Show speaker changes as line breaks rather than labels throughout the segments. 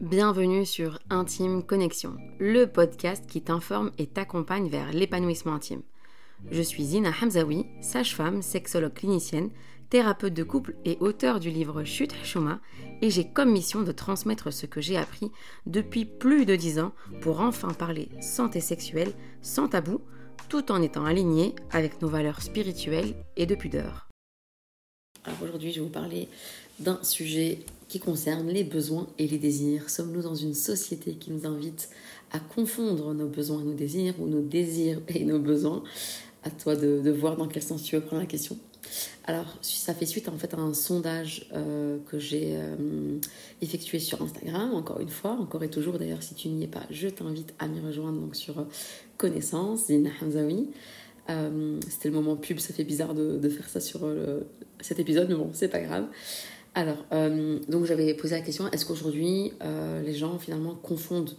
Bienvenue sur Intime Connexion, le podcast qui t'informe et t'accompagne vers l'épanouissement intime. Je suis Zina Hamzaoui, sage-femme, sexologue clinicienne, thérapeute de couple et auteur du livre Chute Hashoma, et j'ai comme mission de transmettre ce que j'ai appris depuis plus de dix ans pour enfin parler santé sexuelle sans tabou, tout en étant aligné avec nos valeurs spirituelles et de pudeur. Alors aujourd'hui, je vais vous parler d'un sujet qui concerne les besoins et les désirs. Sommes-nous dans une société qui nous invite à confondre nos besoins et nos désirs ou nos désirs et nos besoins? À toi de, voir dans quel sens tu veux prendre la question. Alors, ça fait suite en fait à un sondage euh, que j'ai euh, effectué sur Instagram, encore une fois, encore et toujours d'ailleurs, si tu n'y es pas, je t'invite à m'y rejoindre donc sur euh, Connaissance, Zina Hamzaoui. C'était le moment pub, ça fait bizarre de, de faire ça sur cet épisode, mais bon, c'est pas grave. Alors, euh, donc j'avais posé la question est-ce qu'aujourd'hui euh, les gens finalement confondent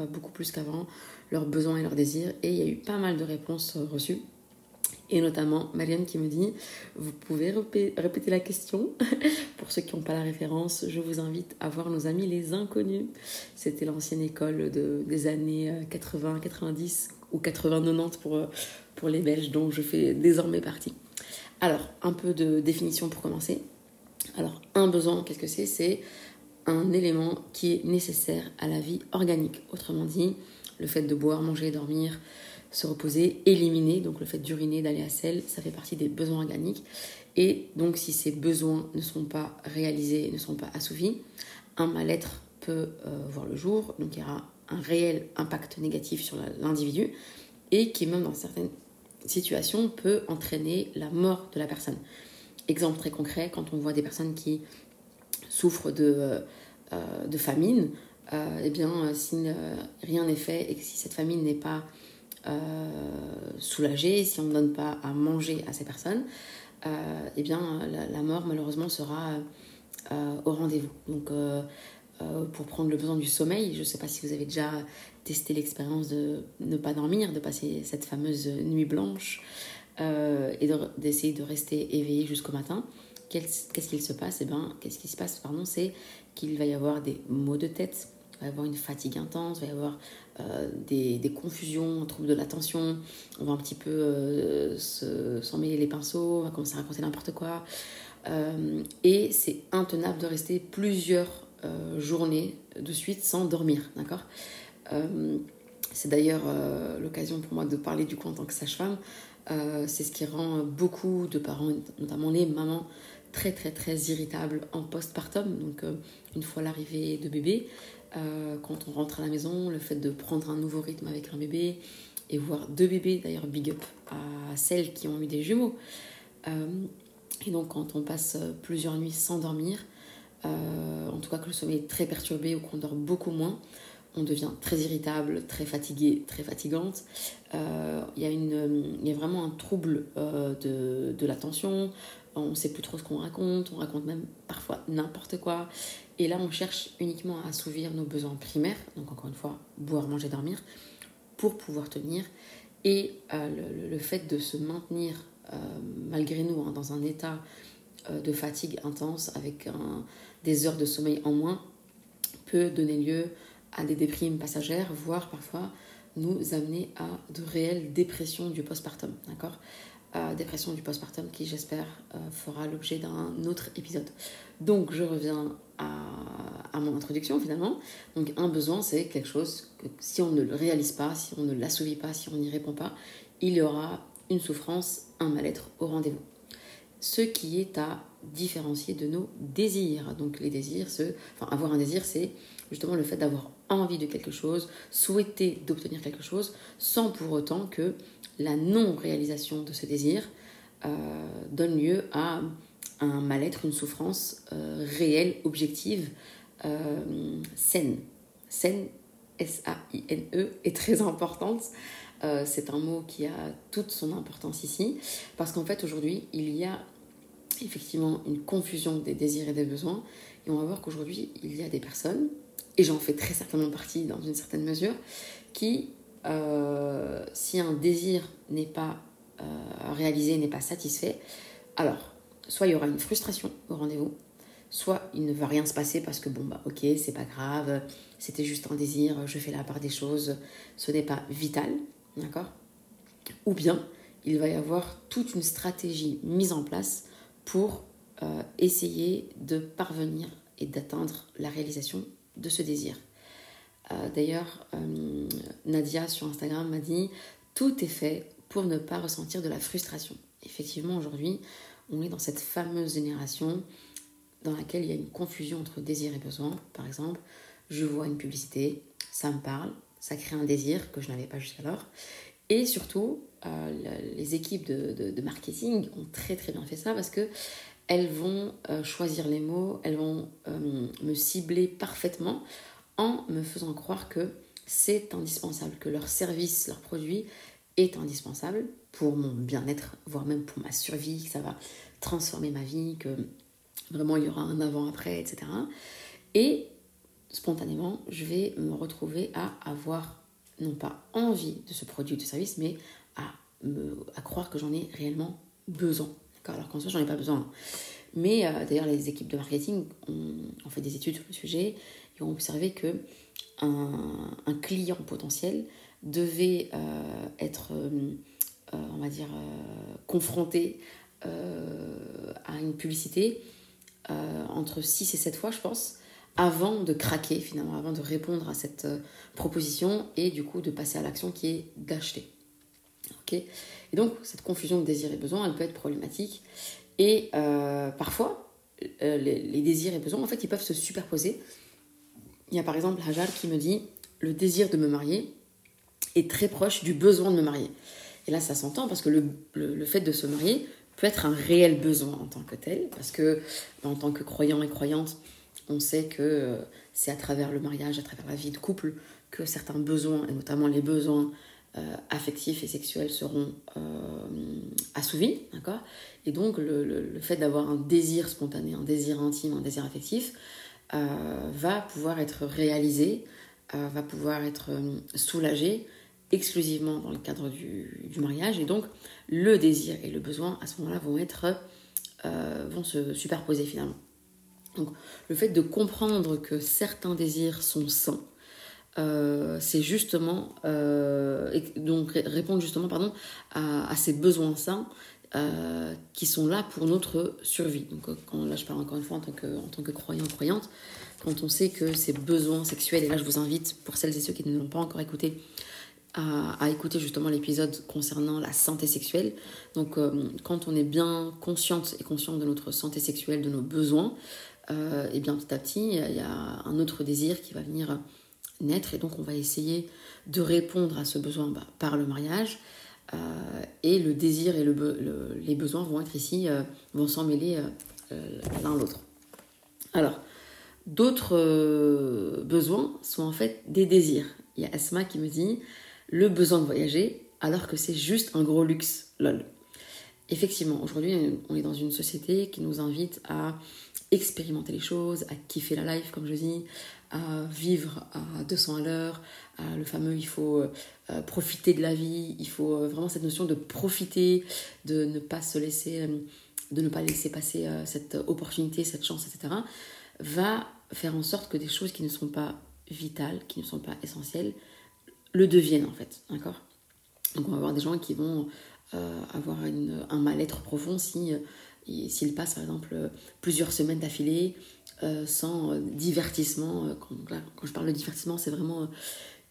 euh, beaucoup plus qu'avant leurs besoins et leurs désirs? Et il y a eu pas mal de réponses reçues. Et notamment Marianne qui me dit Vous pouvez répéter la question? Pour ceux qui n'ont pas la référence, je vous invite à voir nos amis les inconnus. C'était l'ancienne école de, des années 80, 90 ou 80, 90 pour, pour les Belges, dont je fais désormais partie. Alors, un peu de définition pour commencer. Alors, un besoin, qu'est-ce que c'est? C'est un élément qui est nécessaire à la vie organique. Autrement dit, le fait de boire, manger, dormir, se reposer, éliminer, donc le fait d'uriner, d'aller à selle, ça fait partie des besoins organiques. Et donc, si ces besoins ne sont pas réalisés, ne sont pas assouvis, un mal-être peut euh, voir le jour. Donc, il y aura un réel impact négatif sur l'individu et qui, même dans certaines situations, peut entraîner la mort de la personne. Exemple très concret, quand on voit des personnes qui souffrent de, euh, de famine, euh, eh bien, si rien n'est fait et si cette famine n'est pas euh, soulagée, si on ne donne pas à manger à ces personnes, eh bien, la, mort, malheureusement, sera au rendez-vous. Donc, pour prendre le besoin du sommeil, je ne sais pas si vous avez déjà testé l'expérience de ne pas dormir, de passer cette fameuse nuit blanche. Euh, et d'essayer de, rester éveillé jusqu'au matin. Qu'est-ce qu'il se passe? Eh bien, qu'est-ce qui se passe? Pardon, c'est qu'il va y avoir des maux de tête, il va y avoir une fatigue intense, il va y avoir euh, des, des, confusions, un trouble de l'attention, on va un petit peu euh, les pinceaux, on va commencer à raconter n'importe quoi. et c'est intenable de rester plusieurs journées de suite sans dormir, d'accord? C'est d'ailleurs l'occasion pour moi de parler du coup en tant que sage-femme. Euh, c'est ce qui rend beaucoup de parents, notamment les mamans, très très très irritables en postpartum. Donc euh, une fois l'arrivée de bébé, euh, quand on rentre à la maison, le fait de prendre un nouveau rythme avec un bébé et voir deux bébés, d'ailleurs big up à celles qui ont eu des jumeaux. et donc quand on passe plusieurs nuits sans dormir, en tout cas que le sommeil est très perturbé ou qu'on dort beaucoup moins, on devient très irritable, très fatigué, très fatigante. Euh, il y, a vraiment un trouble euh, de, de l'attention. On ne sait plus trop ce qu'on raconte. On raconte même parfois n'importe quoi. Et là, on cherche uniquement à assouvir nos besoins primaires. Donc, encore une fois, boire, manger, dormir, pour pouvoir tenir. Et euh, le, fait de se maintenir, malgré nous, hein, dans un état de fatigue intense, avec des heures de sommeil en moins, peut donner lieu à des déprimes passagères, voire parfois nous amener à de réelles dépressions du postpartum, d'accord? Dépression du postpartum qui, j'espère, euh, fera l'objet d'un autre épisode. Donc, je reviens à, mon introduction finalement. Donc, un besoin, c'est quelque chose que si on ne le réalise pas, si on ne l'assouvit pas, si on n'y répond pas, il y aura une souffrance, un mal-être au rendez-vous. Ce qui est à différencier de nos désirs. Donc, les désirs, ce, enfin, avoir un désir, c'est justement le fait d'avoir envie de quelque chose, souhaiter d'obtenir quelque chose, sans pour autant que la non-réalisation de ce désir euh, donne lieu à un mal-être, une souffrance euh, réelle, objective, euh, saine. Saine, S-A-I-N-E, est très importante. c'est un mot qui a toute son importance ici, parce qu'en fait aujourd'hui, il y a effectivement une confusion des désirs et des besoins, et on va voir qu'aujourd'hui, il y a des personnes et j'en fais très certainement partie dans une certaine mesure, qui, euh, si un désir n'est pas euh, réalisé, n'est pas satisfait, alors, soit il y aura une frustration au rendez-vous, soit il ne va rien se passer parce que bon bah ok c'est pas grave, c'était juste un désir, je fais la part des choses, ce n'est pas vital, d'accord? Ou bien il va y avoir toute une stratégie mise en place pour euh, essayer de parvenir et d'atteindre la réalisation de ce désir. Euh, d'ailleurs, euh, Nadia sur Instagram m'a dit tout est fait pour ne pas ressentir de la frustration. Effectivement, aujourd'hui, on est dans cette fameuse génération dans laquelle il y a une confusion entre désir et besoin. Par exemple, je vois une publicité, ça me parle, ça crée un désir que je n'avais pas jusqu'alors. Et surtout, euh, les équipes de, marketing ont très très bien fait ça parce que elles vont euh, choisir les mots, elles vont euh, me cibler parfaitement en me faisant croire que c'est indispensable, que leur service, leur produit est indispensable pour mon bien-être, voire même pour ma survie, que ça va transformer ma vie, que vraiment il y aura un avant-après, etc. Et spontanément, je vais me retrouver à avoir non pas envie de ce produit ou de service, mais à, croire que j'en ai réellement besoin. Alors qu'en soi, j'en ai pas besoin. Mais euh, d'ailleurs, les équipes de marketing ont, fait des études sur le sujet et ont observé que un, un client potentiel devait euh, être, euh, on va dire, confronté à une publicité entre 6 et 7 fois, je pense, avant de craquer finalement, avant de répondre à cette euh, proposition et du coup de passer à l'action qui est d'acheter. Ok? Et donc cette confusion de désir et besoin, elle peut être problématique. Et euh, parfois, euh, les, désirs et besoins, en fait, ils peuvent se superposer. Il y a par exemple Hajar qui me dit le désir de me marier est très proche du besoin de me marier. Et là, ça s'entend parce que le, le, fait de se marier peut être un réel besoin en tant que tel, parce que en tant que croyant et croyante, on sait que euh, c'est à travers le mariage, à travers la vie de couple, que certains besoins, et notamment les besoins euh, affectifs et sexuels, seront euh, assouvis. Et donc, le, fait d'avoir un désir spontané, un désir intime, un désir affectif, va pouvoir être réalisé, va pouvoir être soulagé exclusivement dans le cadre du, du, mariage. Et donc, le désir et le besoin, à ce moment-là, vont être vont se superposer finalement. Donc, le fait de comprendre que certains désirs sont sains, euh, c'est justement euh, donc répondre justement pardon à, ces besoins sains euh, qui sont là pour notre survie. Donc là je parle encore une fois en tant que en tant croyant croyante, quand on sait que ces besoins sexuels et là je vous invite pour celles et ceux qui ne l'ont pas encore écouté à, à écouter justement l'épisode concernant la santé sexuelle. Donc quand on est bien consciente et conscient de notre santé sexuelle, de nos besoins, euh, et bien petit à petit, il y a un autre désir qui va venir naître et donc on va essayer de répondre à ce besoin bah, par le mariage. Euh, et le désir et les besoins vont être ici, euh, vont s'en mêler l'un l'autre. Alors, d'autres besoins sont en fait des désirs. Il y a Asma qui me dit le besoin de voyager alors que c'est juste un gros luxe. Lol. Effectivement, aujourd'hui, on est dans une société qui nous invite à expérimenter les choses, à kiffer la life, comme je dis, à vivre à 200 à l'heure, le fameux il faut euh, profiter de la vie, il faut euh, vraiment cette notion de profiter, de ne pas se laisser, euh, de ne pas laisser passer cette opportunité, cette chance, etc., va faire en sorte que des choses qui ne sont pas vitales, qui ne sont pas essentielles, le deviennent en fait, d'accord? Donc on va avoir des gens qui vont avoir un mal-être profond si s'il passe par exemple plusieurs semaines d'affilée euh, sans euh, divertissement, euh, quand, je parle de divertissement, c'est vraiment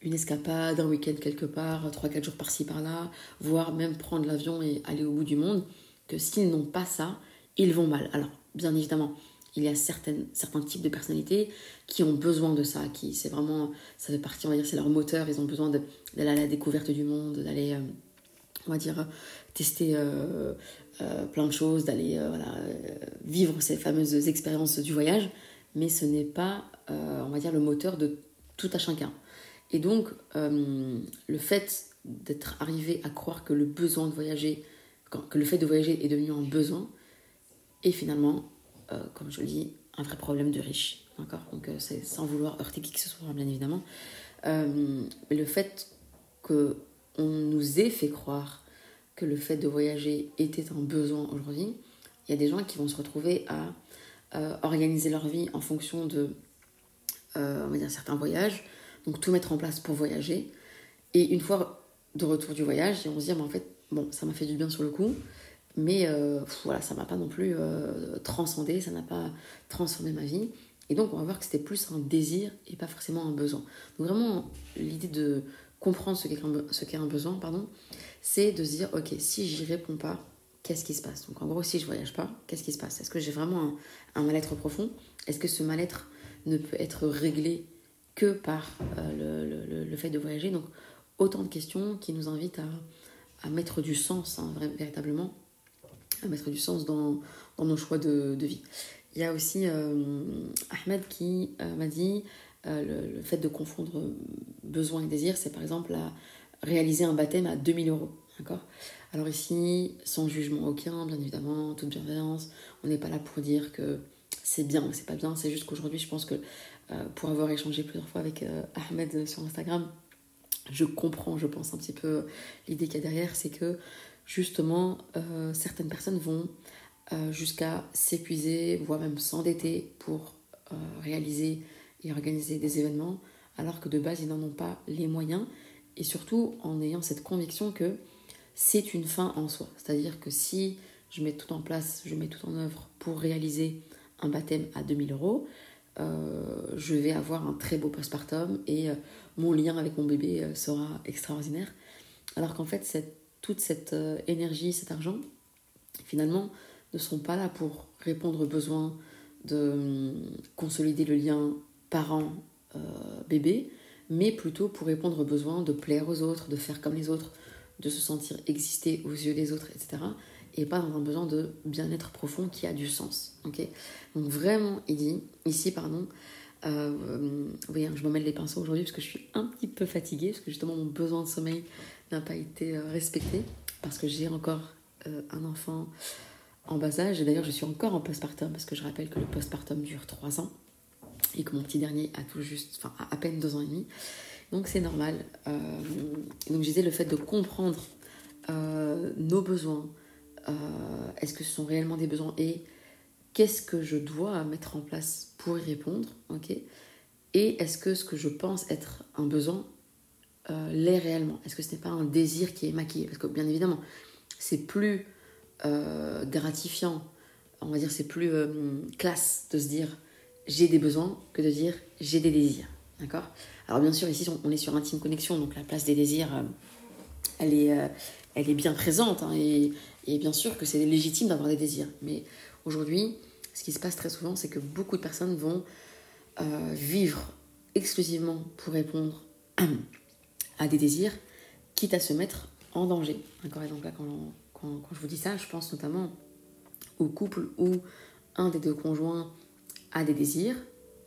une escapade, un week-end quelque part, 3-4 jours par-ci par-là, voire même prendre l'avion et aller au bout du monde, que s'ils n'ont pas ça, ils vont mal. Alors, bien évidemment, il y a certains types de personnalités qui ont besoin de ça, qui c'est vraiment, ça fait partie, on va dire, c'est leur moteur, ils ont besoin d'aller à la découverte du monde, d'aller, on va dire, tester euh, plein de choses, d'aller euh, voilà, euh, vivre ces fameuses expériences du voyage, mais ce n'est pas, on va dire, le moteur de tout à chacun. Et donc, le fait d'être arrivé à croire que le besoin de voyager, que le fait de voyager est devenu un besoin, est finalement, comme je le dis, un vrai problème de riche. D'accord? Donc, c'est sans vouloir heurter qui que ce soit, bien évidemment. mais le fait qu'on nous ait fait croire que le fait de voyager était un besoin aujourd'hui, il y a des gens qui vont se retrouver à organiser leur vie en fonction de, on va dire, certains voyages, donc tout mettre en place pour voyager. Et une fois de retour du voyage, ils vont se dire, mais en fait, bon, ça m'a fait du bien sur le coup, mais voilà, ça m'a pas non plus transcendé, ça n'a pas transformé ma vie. Et donc, on va voir que c'était plus un désir et pas forcément un besoin. Donc, vraiment, l'idée de comprendre ce qu'est un, besoin, pardon, c'est de se dire, ok, si j'y réponds pas, qu'est-ce qui se passe? Donc, en gros, si je voyage pas, qu'est-ce qui se passe? Est-ce que j'ai vraiment un, mal-être profond? Est-ce que ce mal-être ne peut être réglé que par euh, le, fait de voyager? Donc, autant de questions qui nous invitent à, mettre du sens, hein, véritablement, à mettre du sens dans, nos choix de vie. Il y a aussi euh, Ahmed qui euh, m'a dit euh, le, fait de confondre besoin et désir, c'est par exemple à réaliser un baptême à 2000 euros. D'accord? Alors ici, sans jugement aucun, bien évidemment, toute bienveillance, on n'est pas là pour dire que c'est bien ou c'est pas bien, c'est juste qu'aujourd'hui, je pense que pour avoir échangé plusieurs fois avec Ahmed sur Instagram, je comprends, je pense un petit peu l'idée qu'il y a derrière, c'est que justement, certaines personnes vont euh, jusqu'à s'épuiser, voire même s'endetter pour euh, réaliser et organiser des événements, alors que de base, ils n'en ont pas les moyens, et surtout en ayant cette conviction que c'est une fin en soi. C'est-à-dire que si je mets tout en place, je mets tout en œuvre pour réaliser un baptême à 2000 euros, euh, je vais avoir un très beau postpartum et mon lien avec mon bébé sera extraordinaire. Alors qu'en fait, toute cette énergie, cet argent, finalement, ne sont pas là pour répondre aux besoins de hum, consolider le lien parent-bébé, mais plutôt pour répondre aux besoins de plaire aux autres, de faire comme les autres, de se sentir exister aux yeux des autres, etc. Et pas dans un besoin de bien-être profond qui a du sens. Donc vraiment, il dit, ici, pardon, euh, oui, hein, je m'emmène les pinceaux aujourd'hui parce que je suis un petit peu fatiguée, parce que justement mon besoin de sommeil n'a pas été euh, respecté, parce que j'ai encore euh, un enfant en bas âge. Et d'ailleurs, je suis encore en postpartum parce que je rappelle que le postpartum dure 3 ans et que mon petit dernier a tout juste, enfin, à peine 2 ans et demi. Donc c'est normal. Euh, donc je disais le fait de comprendre euh, nos besoins, euh, est-ce que ce sont réellement des besoins et qu'est-ce que je dois mettre en place pour y répondre, ok? Et est-ce que ce que je pense être un besoin l'est réellement? Est-ce que ce n'est pas un désir qui est maquillé? Parce que bien évidemment, c'est plus gratifiant, on va dire c'est plus classe de se dire j'ai des besoins que de dire j'ai des désirs. D'accord? Alors bien sûr ici on est sur intime connexion, donc la place des désirs, euh, elle, est, elle est bien présente hein, et, bien sûr que c'est légitime d'avoir des désirs. Mais aujourd'hui, ce qui se passe très souvent, c'est que beaucoup de personnes vont vivre exclusivement pour répondre à des désirs, quitte à se mettre en danger. D'accord? Et donc là, quand quand, je vous dis ça, je pense notamment au couple où un des deux conjoints a des désirs,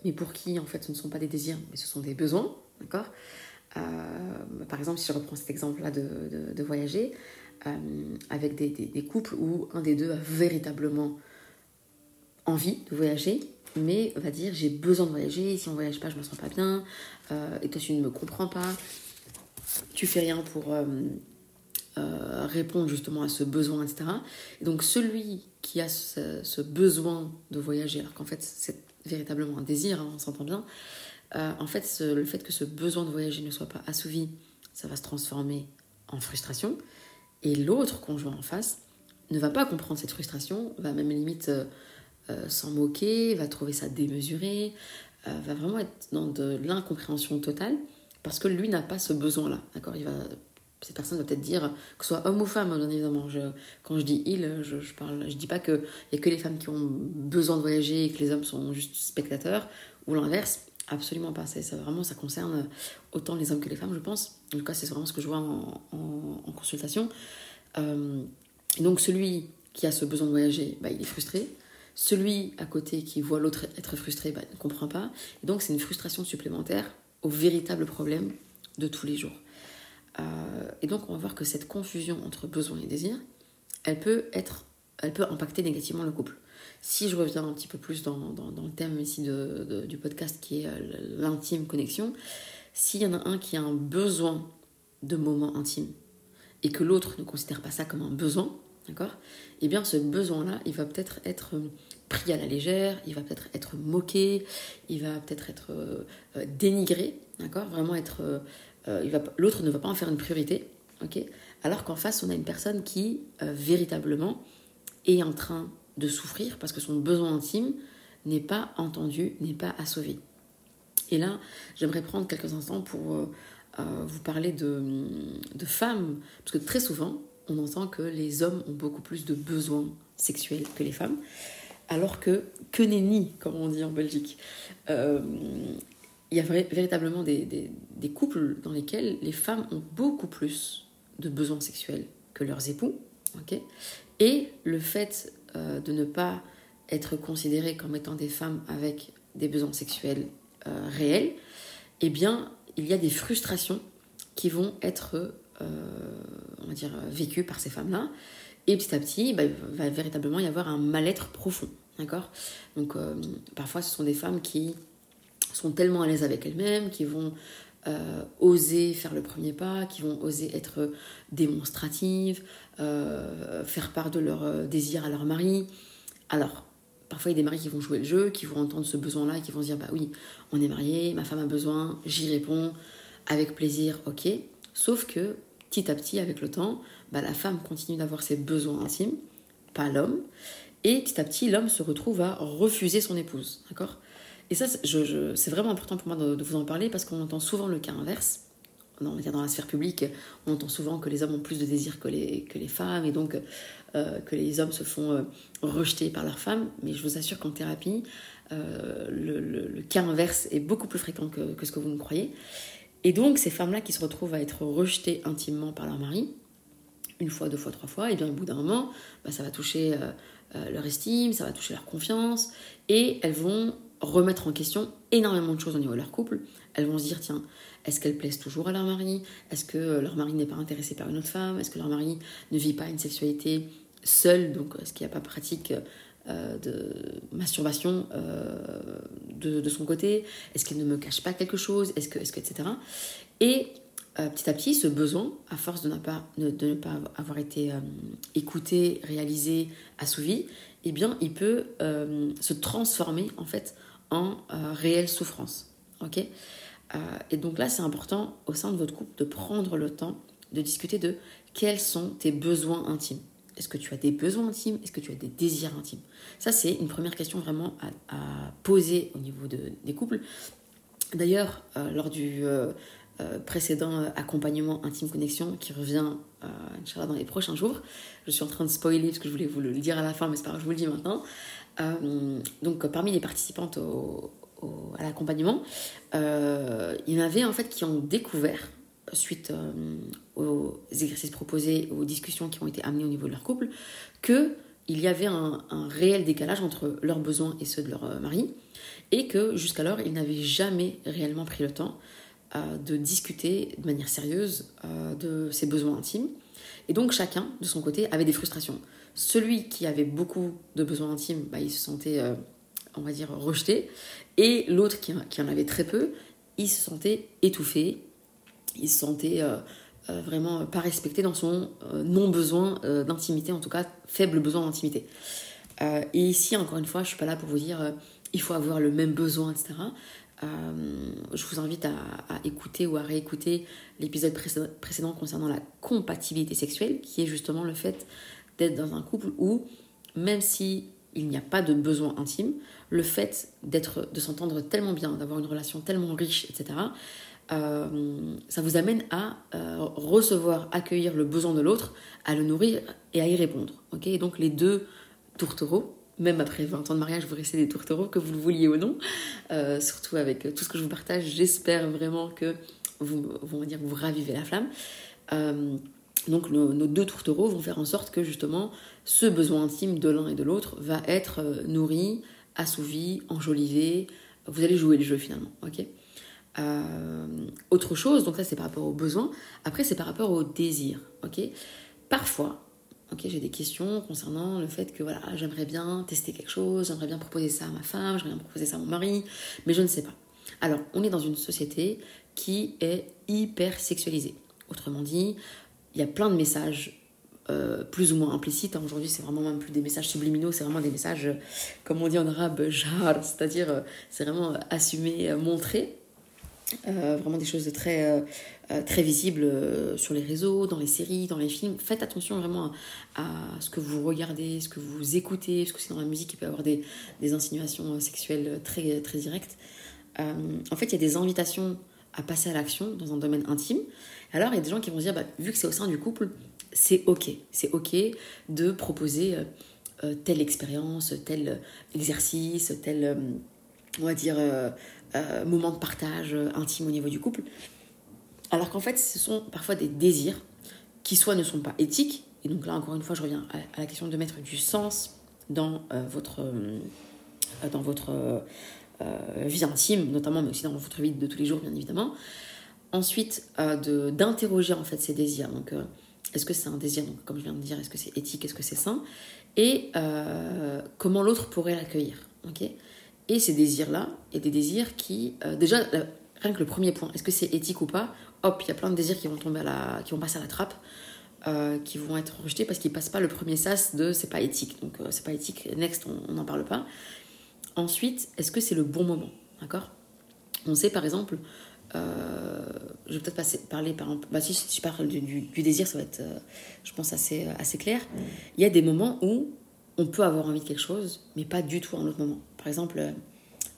mais pour qui en fait ce ne sont pas des désirs, mais ce sont des besoins, d'accord? Euh, Par exemple, si je reprends cet exemple-là de, voyager, euh, avec des, couples où un des deux a véritablement envie de voyager, mais va dire j'ai besoin de voyager, si on voyage pas, je me sens pas bien, euh, et toi tu ne me comprends pas, tu fais rien pour euh, répondre justement à ce besoin, etc. Et donc celui qui a ce, besoin de voyager, alors qu'en fait c'est véritablement un désir, hein, on s'entend bien, euh, en fait le fait que ce besoin de voyager ne soit pas assouvi, ça va se transformer en frustration. Et l'autre conjoint en face ne va pas comprendre cette frustration, va même limite euh, s'en moquer, va trouver ça démesuré, va vraiment être dans de l'incompréhension totale parce que lui n'a pas ce besoin-là. D'accord? Il va cette personne va peut-être dire, que ce soit homme ou femme, bien évidemment. Quand je dis il, je, je parle, je dis pas qu'il n'y a que les femmes qui ont besoin de voyager et que les hommes sont juste spectateurs, ou l'inverse. Absolument pas. Ça, vraiment, ça concerne autant les hommes que les femmes, je pense. En tout cas, c'est vraiment ce que je vois en, consultation. Euh, donc, celui qui a ce besoin de voyager, bah, il est frustré. Celui à côté qui voit l'autre être frustré, bah, ne comprend pas. Et donc, c'est une frustration supplémentaire au véritable problème de tous les jours. Euh, et donc on va voir que cette confusion entre besoin et désir, elle peut être, elle peut impacter négativement le couple. Si je reviens un petit peu plus dans, dans, le thème ici de, du podcast qui est euh, l'intime connexion, s'il y en a un qui a un besoin de moments intimes et que l'autre ne considère pas ça comme un besoin, d'accord? Eh bien ce besoin-là, il va peut-être être pris à la légère, il va peut-être être moqué, il va peut-être être, dénigré, d'accord? Vraiment être... L'autre ne va pas en faire une priorité, Alors qu'en face, on a une personne qui, véritablement, est en train de souffrir parce que son besoin intime n'est pas entendu, n'est pas assouvi. Et là, j'aimerais prendre quelques instants pour euh, euh, vous parler de, femmes, parce que très souvent, on entend que les hommes ont beaucoup plus de besoins sexuels que les femmes, alors que que nenni, comme on dit en Belgique. Euh, il y a véritablement des, couples dans lesquels les femmes ont beaucoup plus de besoins sexuels que leurs époux. ok? Et le fait de ne pas être considérées comme étant des femmes avec des besoins sexuels euh, réels, eh bien, il y a des frustrations qui vont être, euh, on va dire, vécues par ces femmes-là. Et petit à petit, bah, il va véritablement y avoir un mal-être profond. D'accord? Donc, euh, parfois, ce sont des femmes qui sont tellement à l'aise avec elles-mêmes, qui vont oser faire le premier pas, qui vont oser être démonstratives, faire part de leur désir à leur mari. Alors, Parfois, il y a des maris qui vont jouer le jeu, qui vont entendre ce besoin-là qui vont se dire Bah oui, on est marié, ma femme a besoin, j'y réponds, avec plaisir, ok. Sauf que petit à petit, avec le temps, bah, la femme continue d'avoir ses besoins intimes, pas l'homme. Et petit à petit, l'homme se retrouve à refuser son épouse. D'accord? Et ça, c'est vraiment important pour moi de vous en parler parce qu'on entend souvent le cas inverse dans la sphère publique, on entend souvent que les hommes ont plus de désirs que les, femmes et donc euh, que les hommes se font euh, rejeter par leurs femmes. Mais je vous assure qu'en thérapie, euh, le, cas inverse est beaucoup plus fréquent que, que ce que vous ne croyez. Et donc, ces femmes-là qui se retrouvent à être rejetées intimement par leur mari, une fois, deux fois, trois fois, et bien au bout d'un moment, bah, ça va toucher leur estime, ça va toucher leur confiance, et elles vont remettre en question énormément de choses au niveau de leur couple. Elles vont se dire, tiens, est-ce qu'elles plaisent toujours à leur mari? Est-ce que euh, leur mari n'est pas intéressé par une autre femme? Est-ce que leur mari ne vit pas une sexualité seule? Donc, est-ce qu'il n'y a pas pratique euh, de masturbation euh, de, son côté? Est-ce qu'elle ne me cache pas quelque chose? Est-ce que, est-ce que, etc. Et petit à petit, ce besoin, à force de ne pas, de ne pas avoir été écouté, réalisé, assouvi, eh bien, il peut se transformer en fait en réelle souffrance. Ok? Euh, et donc là, c'est important au sein de votre couple de prendre le temps de discuter de quels sont tes besoins intimes. Est-ce que tu as des besoins intimes? Est-ce que tu as des désirs intimes? Ça, c'est une première question vraiment à, poser au niveau de, des couples. D'ailleurs, euh, lors du euh, précédent accompagnement intime connexion qui revient dans les prochains jours, je suis en train de spoiler parce que je voulais vous le dire à la fin, mais c'est pas grave, je vous le dis maintenant. Donc, parmi les participantes au, à l'accompagnement, euh, il y en avait en fait qui ont découvert, suite euh, aux exercices proposés, aux discussions qui ont été amenées au niveau de leur couple, que il y avait un, réel décalage entre leurs besoins et ceux de leur euh, mari, et que jusqu'alors ils n'avaient jamais réellement pris le temps de discuter de manière sérieuse de ses besoins intimes. Et donc chacun, de son côté, avait des frustrations. Celui qui avait beaucoup de besoins intimes, bah, il se sentait on va dire, rejeté. Et l'autre qui, en avait très peu, il se sentait étouffé, il se sentait euh, euh, vraiment pas respecté dans son euh, non-besoin d'intimité, en tout cas faible besoin d'intimité. et ici, encore une fois, je suis pas là pour vous dire il faut avoir le même besoin, etc. je vous invite à, écouter ou à réécouter l'épisode précédent concernant la compatibilité sexuelle, qui est justement le fait d'être dans un couple où, même si il n'y a pas de besoin intime, le fait d'être, de s'entendre tellement bien, d'avoir une relation tellement riche, etc., euh, ça vous amène à euh, recevoir, accueillir le besoin de l'autre, à le nourrir et à y répondre. ok? Donc les deux tourtereaux, même après 20 ans de mariage, vous restez des tourtereaux, que vous le vouliez ou non, euh, surtout avec tout ce que je vous partage, j'espère vraiment que vous, vous ravivez la flamme. Donc nos, deux tourtereaux vont faire en sorte que justement ce besoin intime de l'un et de l'autre va être nourri, assouvi, enjolivé. Vous allez jouer le jeu finalement, ok? Euh, Autre chose, donc ça c'est par rapport aux besoins. Après c'est par rapport aux désirs, ok? Parfois, ok, j'ai des questions concernant le fait que voilà, j'aimerais bien tester quelque chose, j'aimerais bien proposer ça à ma femme, j'aimerais bien proposer ça à mon mari, mais je ne sais pas. Alors, on est dans une société qui est hyper sexualisée. Autrement dit, il y a plein de messages plus ou moins implicites. Hein. Aujourd'hui, c'est vraiment même plus des messages subliminaux, c'est vraiment des messages, comme on dit en arabe, jar, c'est-à-dire c'est vraiment assumé, montré. vraiment des choses très, très visibles sur les réseaux, dans les séries, dans les films. Faites attention vraiment à, ce que vous regardez, ce que vous écoutez, parce que c'est dans la musique il peut y avoir des, des insinuations sexuelles très, très directes. en fait, il y a des invitations à passer à l'action dans un domaine intime. Alors, il y a des gens qui vont dire, bah, vu que c'est au sein du couple, c'est ok. C'est ok de proposer euh, euh, telle expérience, tel exercice, tel, euh, on va dire, moment de partage intime au niveau du couple. Alors qu'en fait, ce sont parfois des désirs qui soit ne sont pas éthiques, et donc là, encore une fois, je reviens à, la question de mettre du sens dans votre, dans votre euh, vie intime, notamment, mais aussi dans votre vie de tous les jours, bien évidemment. Ensuite, euh, d'interroger en fait ces désirs. Donc, euh, est-ce que c'est un désir, donc, comme je viens de dire, est-ce que c'est éthique, est-ce que c'est sain? Et comment l'autre pourrait l'accueillir. ok? Et ces désirs-là, a des désirs qui, déjà, rien que le premier point, est-ce que c'est éthique ou pas? Hop, il y a plein de désirs qui vont tomber à la, qui vont passer à la trappe, qui vont être rejetés parce qu'ils passent pas le premier sas de c'est pas éthique. Donc c'est pas éthique, next, on n'en parle pas. Ensuite, est-ce que c'est le bon moment? D'accord? On sait par exemple, euh, je vais peut-être parler par exemple, bah, si je parle du, désir, ça va être, euh, je pense, assez, euh, assez clair. Il y a des moments où on peut avoir envie de quelque chose, mais pas du tout en autre moment. Par exemple,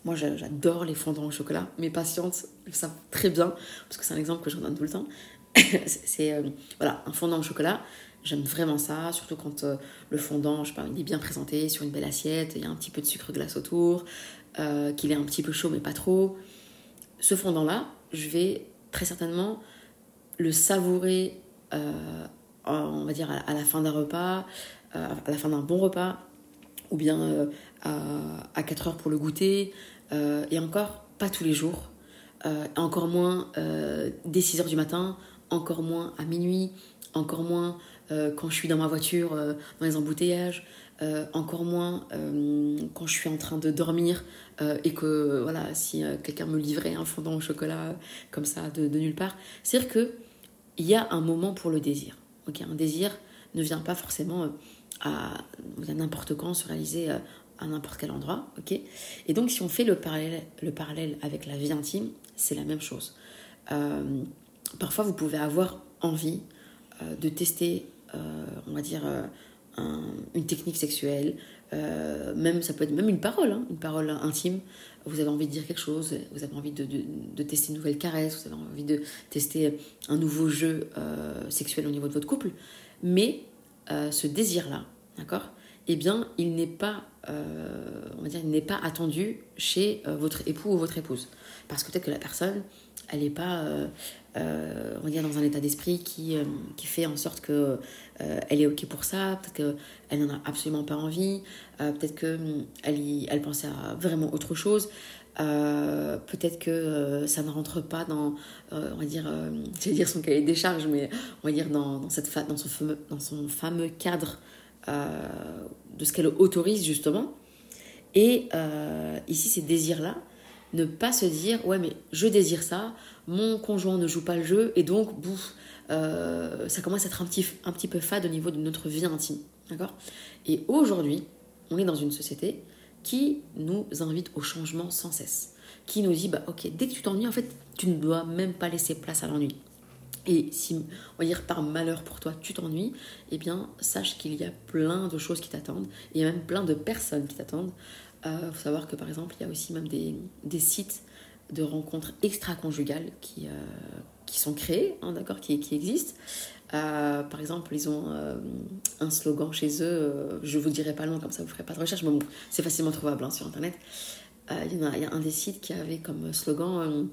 moi j'adore les fondants au chocolat. Mes patientes le savent très bien, parce que c'est un exemple que je donne tout le temps. c'est voilà, un fondant au chocolat. J'aime vraiment ça, surtout quand le fondant, je sais pas, il est bien présenté sur une belle assiette, il y a un petit peu de sucre glace autour, qu'il est un petit peu chaud mais pas trop. Ce fondant-là, je vais très certainement le savourer, euh, on va dire, à, la fin d'un repas, à la fin d'un bon repas, ou bien à, à 4 heures pour le goûter, et encore pas tous les jours, encore moins dès 6 heures du matin, encore moins à minuit, encore moins euh, quand je suis dans ma voiture, euh, dans les embouteillages, euh, encore moins quand je suis en train de dormir et que voilà, si quelqu'un me livrait un fondant au chocolat comme ça de, nulle part. C'est-à-dire qu'il y a un moment pour le désir. un désir ne vient pas forcément à, n'importe quand se réaliser à n'importe quel endroit. ok? Et donc si on fait le parallèle, le parallèle avec la vie intime, c'est la même chose. parfois vous pouvez avoir envie de tester euh, on va dire, euh, une technique sexuelle, euh, même ça peut être même une parole, hein, une parole intime. Vous avez envie de dire quelque chose, vous avez envie de, tester une nouvelle caresse, vous avez envie de tester un nouveau jeu sexuel au niveau de votre couple. Mais ce désir-là, d'accord Eh bien, il n'est pas, on va dire, il n'est pas attendu chez votre époux ou votre épouse, parce que peut-être que la personne, elle n'est pas, euh, on dans un état d'esprit qui, euh, qui fait en sorte que euh, elle est ok pour ça, peut-être qu'elle n'en a absolument pas envie, peut-être qu'elle hum, elle pensait à vraiment autre chose. peut-être que ça ne rentre pas dans, on va dire, dire son cahier des charges, mais on va dire dans, dans, cette dans, son fameux, dans son fameux cadre de ce qu'elle autorise justement. Et ici, ces désirs-là, ne pas se dire ouais mais je désire ça, mon conjoint ne joue pas le jeu et donc bouf, euh, ça commence à être un petit, un petit peu fade au niveau de notre vie intime. D'accord? Et aujourd'hui, on est dans une société qui nous invite au changement sans cesse. Qui nous dit, bah ok, dès que tu t'ennuies, en fait, tu ne dois même pas laisser place à l'ennui. Et si, on va dire par malheur pour toi, tu t'ennuies, eh bien, sache qu'il y a plein de choses qui t'attendent. Il y a même plein de personnes qui t'attendent. Il euh, faut savoir que par exemple, il y a aussi même des, des sites de rencontres extra-conjugales qui, euh, qui sont créées, hein, d'accord, qui, qui, existent. Euh, par exemple, ils ont un slogan chez eux, je vous dirai pas le nom, comme ça vous ferez pas de recherche, mais bon, c'est facilement trouvable hein, sur Internet. Il y, a, il, y a, un des sites qui avait comme slogan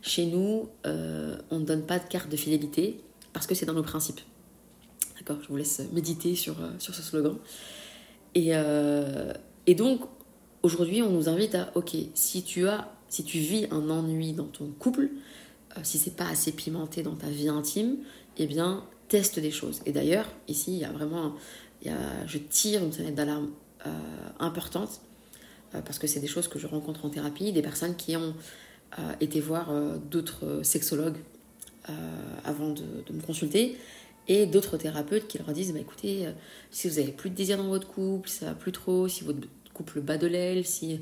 Chez nous, on ne donne pas de carte de fidélité parce que c'est dans nos principes. D'accord Je vous laisse méditer sur, sur ce slogan. Et, et donc, Aujourd'hui, on nous invite à, ok, si tu as, si tu vis un ennui dans ton couple, euh, si c'est pas assez pimenté dans ta vie intime, eh bien, teste des choses. Et d'ailleurs, ici, il y a vraiment, y a, je tire une sonnette d'alarme euh, importante euh, parce que c'est des choses que je rencontre en thérapie, des personnes qui ont été voir d'autres sexologues avant de, me consulter Et d'autres thérapeutes qui leur disent, bah, écoutez, euh, si vous avez plus de désir dans votre couple, ça va plus trop, si votre couple bat de l'aile, si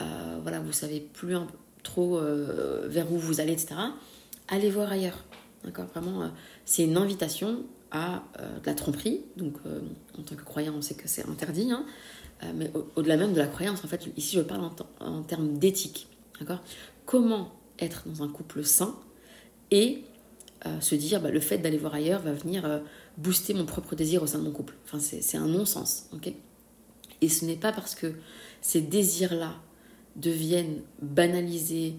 euh, voilà, vous savez plus trop euh, vers où vous allez, etc., allez voir ailleurs. Vraiment, c'est une invitation à de la tromperie. Donc, en tant que croyant, on sait que c'est interdit. Hein, mais au-delà même de la croyance, en fait, ici, je parle en, termes d'éthique. Comment être dans un couple sain et euh, se dire bah, le fait d'aller voir ailleurs va venir euh, booster mon propre désir au sein de mon couple. C'est un non-sens. Et ce n'est pas parce que ces désirs-là deviennent banalisés,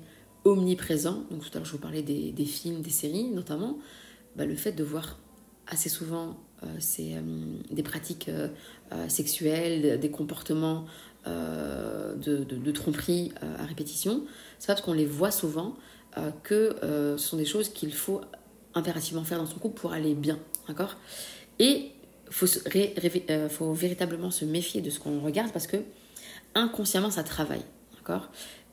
omniprésents, donc tout à l'heure je vous parlais des, films, des séries notamment, bah, le fait de voir assez souvent euh, des pratiques sexuelles, des comportements de, de, de, tromperie à répétition, c'est pas parce qu'on les voit souvent que ce sont des choses qu'il faut impérativement faire dans son couple pour aller bien, d'accord? Et faut, euh, faut véritablement se méfier de ce qu'on regarde parce que inconsciemment ça travaille, d'accord?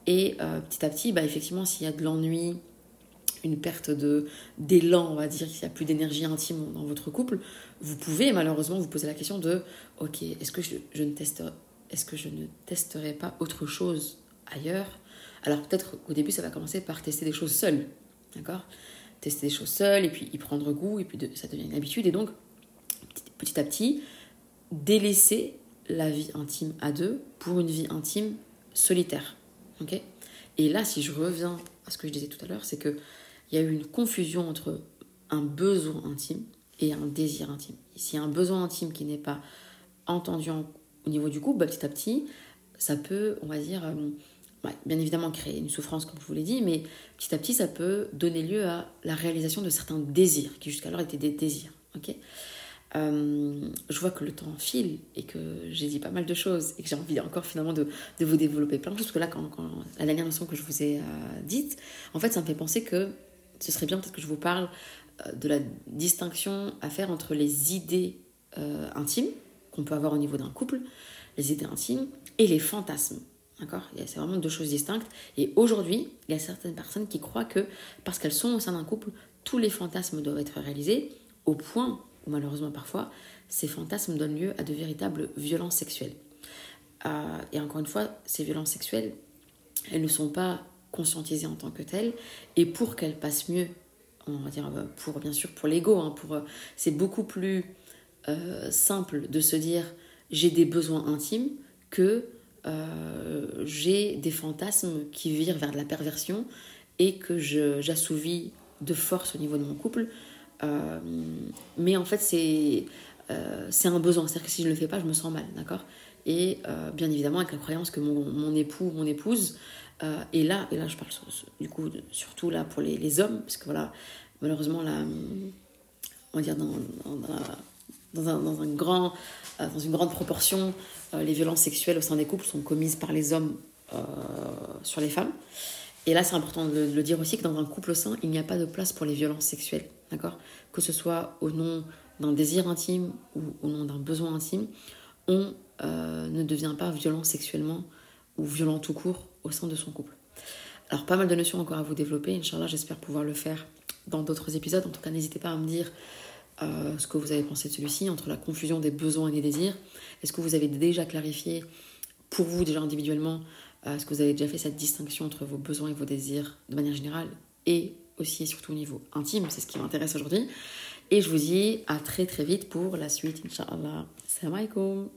Et euh, petit à petit, bah, effectivement, s'il y a de l'ennui, une perte d'élan, on va dire, qu'il n'y a plus d'énergie intime dans votre couple, vous pouvez malheureusement vous poser la question de ok, est-ce que je, ne testerai, est-ce que je ne testerai pas autre chose ailleurs? Alors peut-être qu'au début ça va commencer par tester des choses seules, d'accord? Tester des choses seul, et puis y prendre goût, et puis ça devient une habitude. Et donc, petit à petit, délaisser la vie intime à deux pour une vie intime solitaire. et là, si je reviens à ce que je disais tout à l'heure, c'est qu'il y a eu une confusion entre un besoin intime et un désir intime. S'il y a un besoin intime qui n'est pas entendu au niveau du couple, bah, petit à petit, ça peut, on va dire, euh, bien évidemment créer une souffrance, comme je vous l'ai dit, mais petit à petit, ça peut donner lieu à la réalisation de certains désirs, qui jusqu'alors étaient des désirs. Euh, je vois que le temps file et que j'ai dit pas mal de choses et que j'ai envie encore finalement de, vous développer plein de choses. Parce que là, quand, la dernière leçon que je vous ai euh, dite, en fait, ça me fait penser que ce serait bien peut-être que je vous parle euh, de la distinction à faire entre les idées intimes qu'on peut avoir au niveau d'un couple, les idées intimes, et les fantasmes. D'accord? C'est vraiment deux choses distinctes. Et aujourd'hui, il y a certaines personnes qui croient que parce qu'elles sont au sein d'un couple, tous les fantasmes doivent être réalisés, au point où malheureusement parfois, ces fantasmes donnent lieu à de véritables violences sexuelles. Euh, et encore une fois, ces violences sexuelles, elles ne sont pas conscientisées en tant que telles. Et pour qu'elles passent mieux, on va dire, euh, pour bien sûr pour l'ego, hein, euh, c'est beaucoup plus simple de se dire j'ai des besoins intimes que j'ai des fantasmes qui virent vers de la perversion et que j'assouvis de force au niveau de mon couple. Euh, mais en fait, c'est euh, c'est un besoin. C'est-à-dire que si je ne le fais pas, je me sens mal, d'accord? Et bien évidemment, avec la croyance que mon, mon époux, mon épouse, et là, et là, je parle du coup surtout là pour les, hommes, parce que voilà, malheureusement, on va dans, une grande proportion, euh, les violences sexuelles au sein des couples sont commises par les hommes euh, sur les femmes. Et là, c'est important de le dire aussi que dans un couple sain, il n'y a pas de place pour les violences sexuelles. D'accord? Que ce soit au nom d'un désir intime ou au nom d'un besoin intime, on euh, ne devient pas violent sexuellement ou violent tout court au sein de son couple. Alors, pas mal de notions encore à vous développer. Inch'Allah, j'espère pouvoir le faire dans d'autres épisodes. En tout cas, n'hésitez pas à me dire euh, ce que vous avez pensé de celui-ci, entre la confusion des besoins et des désirs. Est-ce que vous avez déjà clarifié pour vous, déjà individuellement, euh, est-ce que vous avez déjà fait cette distinction entre vos besoins et vos désirs de manière générale et aussi et surtout au niveau intime, c'est ce qui m'intéresse aujourd'hui. Et je vous dis à très très vite pour la suite, Inch'Allah. Salam alaikum.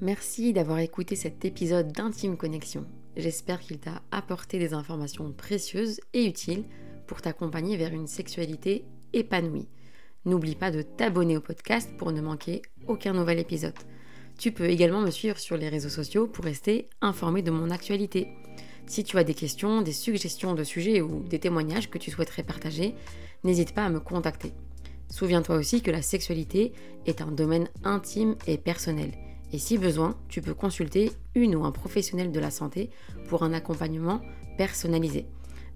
Merci d'avoir écouté cet épisode d'Intime Connexion. J'espère qu'il t'a apporté des informations précieuses et utiles pour t'accompagner vers une sexualité épanoui. N'oublie pas de t'abonner au podcast pour ne manquer aucun nouvel épisode. Tu peux également me suivre sur les réseaux sociaux pour rester informé de mon actualité. Si tu as des questions, des suggestions de sujets ou des témoignages que tu souhaiterais partager, n'hésite pas à me contacter. Souviens-toi aussi que la sexualité est un domaine intime et personnel. Et si besoin, tu peux consulter une ou un professionnel de la santé pour un accompagnement personnalisé.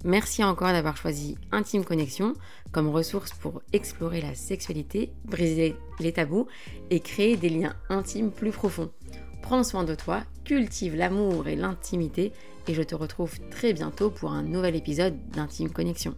Merci encore d'avoir choisi Intime Connexion comme ressource pour explorer la sexualité, briser les tabous et créer des liens intimes plus profonds. Prends soin de toi, cultive l'amour et l'intimité et je te retrouve très bientôt pour un nouvel épisode d'Intime Connexion.